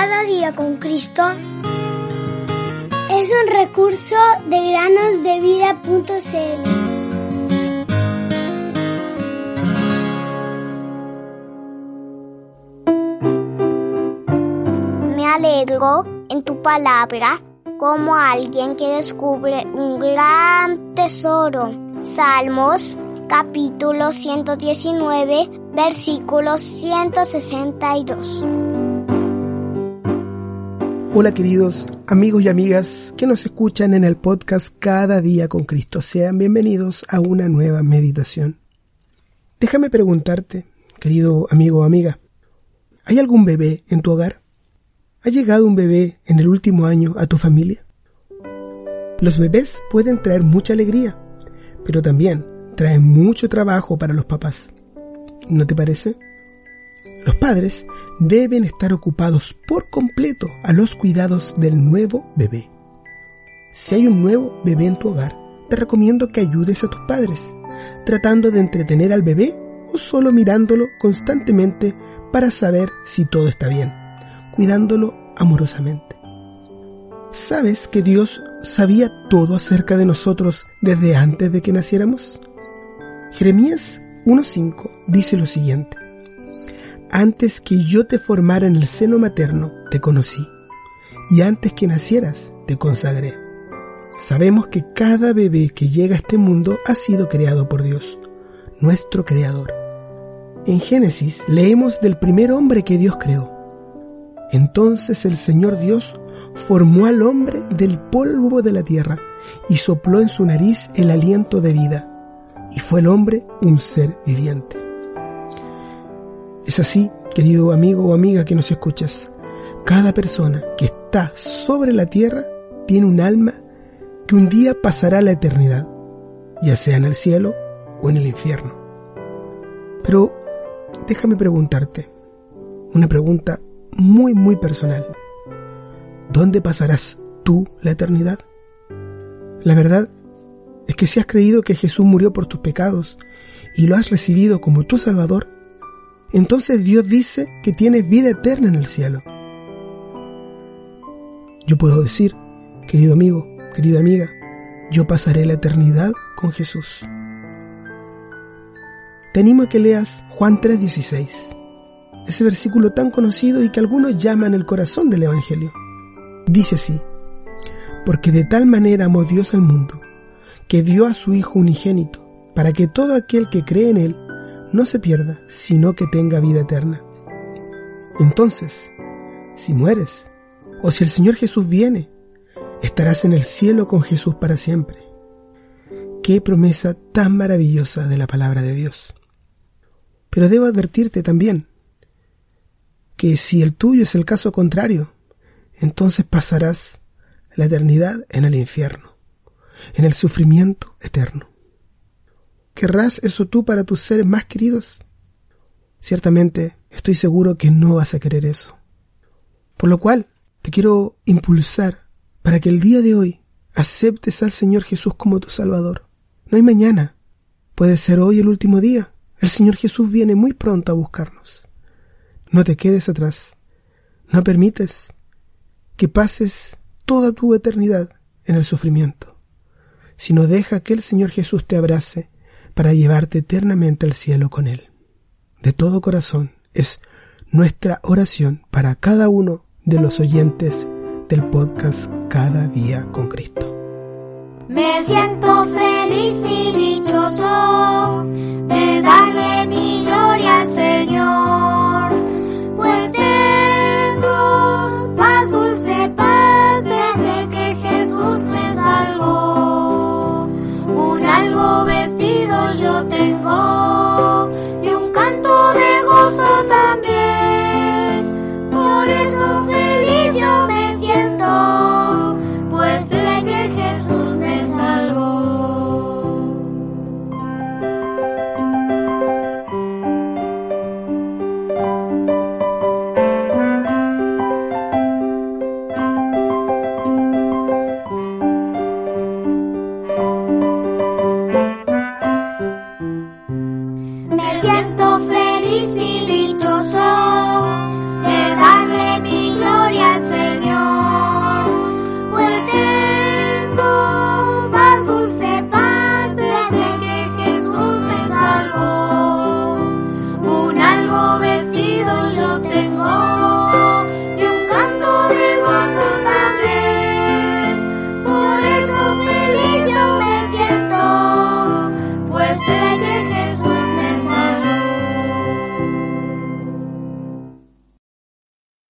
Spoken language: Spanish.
Cada día con Cristo es un recurso de granosdevida.cl. Me alegro en tu palabra como alguien que descubre un gran tesoro. Salmos capítulo 119 versículo 162. Hola queridos amigos y amigas que nos escuchan en el podcast Cada día con Cristo. Sean bienvenidos a una nueva meditación. Déjame preguntarte, querido amigo o amiga, ¿hay algún bebé en tu hogar? ¿Ha llegado un bebé en el último año a tu familia? Los bebés pueden traer mucha alegría, pero también traen mucho trabajo para los papás. ¿No te parece? Los padres deben estar ocupados por completo a los cuidados del nuevo bebé. Si hay un nuevo bebé en tu hogar, te recomiendo que ayudes a tus padres, tratando de entretener al bebé o solo mirándolo constantemente para saber si todo está bien, cuidándolo amorosamente. ¿Sabes que Dios sabía todo acerca de nosotros desde antes de que naciéramos? Jeremías 1.5 dice lo siguiente. Antes que yo te formara en el seno materno, te conocí, y antes que nacieras, te consagré. Sabemos que cada bebé que llega a este mundo ha sido creado por Dios, nuestro Creador. En Génesis leemos del primer hombre que Dios creó. Entonces el Señor Dios formó al hombre del polvo de la tierra y sopló en su nariz el aliento de vida, y fue el hombre un ser viviente. Es así, querido amigo o amiga que nos escuchas. Cada persona que está sobre la tierra tiene un alma que un día pasará la eternidad, ya sea en el cielo o en el infierno. Pero déjame preguntarte, una pregunta muy, muy personal. ¿Dónde pasarás tú la eternidad? La verdad es que si has creído que Jesús murió por tus pecados y lo has recibido como tu Salvador, entonces Dios dice que tienes vida eterna en el cielo. Yo puedo decir, querido amigo, querida amiga, yo pasaré la eternidad con Jesús. Te animo a que leas Juan 3:16, ese versículo tan conocido y que algunos llaman el corazón del Evangelio. Dice así, porque de tal manera amó Dios al mundo, que dio a su Hijo unigénito, para que todo aquel que cree en Él no se pierda, sino que tenga vida eterna. Entonces, si mueres, o si el Señor Jesús viene, estarás en el cielo con Jesús para siempre. Qué promesa tan maravillosa de la palabra de Dios. Pero debo advertirte también que si el tuyo es el caso contrario, entonces pasarás la eternidad en el infierno, en el sufrimiento eterno. ¿Querrás eso tú para tus seres más queridos? Ciertamente estoy seguro que no vas a querer eso. Por lo cual te quiero impulsar para que el día de hoy aceptes al Señor Jesús como tu Salvador. No hay mañana. Puede ser hoy el último día. El Señor Jesús viene muy pronto a buscarnos. No te quedes atrás. No permites que pases toda tu eternidad en el sufrimiento, sino deja que el Señor Jesús te abrace para llevarte eternamente al cielo con Él. De todo corazón es nuestra oración para cada uno de los oyentes del podcast Cada día con Cristo. Me siento feliz